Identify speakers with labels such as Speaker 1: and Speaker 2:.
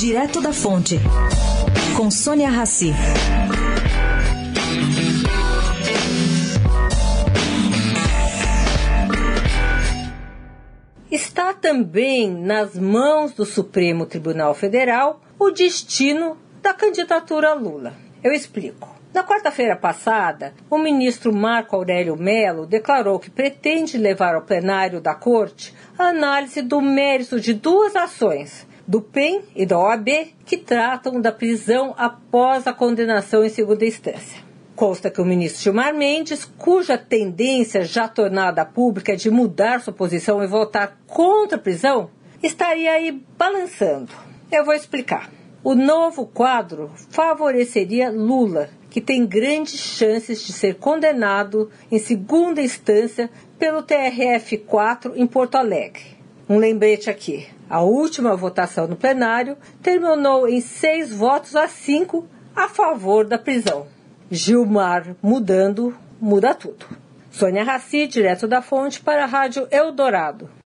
Speaker 1: Direto da Fonte, com Sônia Rassi.
Speaker 2: Está também nas mãos do Supremo Tribunal Federal o destino da candidatura Lula. Eu explico. Na quarta-feira passada, o ministro Marco Aurélio Melo declarou que pretende levar ao plenário da Corte a análise do mérito de duas ações, do PEN e da OAB, que tratam da prisão após a condenação em segunda instância. Consta que o ministro Gilmar Mendes, cuja tendência já tornada pública é de mudar sua posição e votar contra a prisão, estaria aí balançando. Eu vou explicar. O novo quadro favoreceria Lula, que tem grandes chances de ser condenado em segunda instância pelo TRF4 em Porto Alegre. Um lembrete aqui: a última votação no plenário terminou em seis votos a cinco a favor da prisão. Gilmar mudando, muda tudo. Sônia Raci, direto da fonte, para a Rádio Eldorado.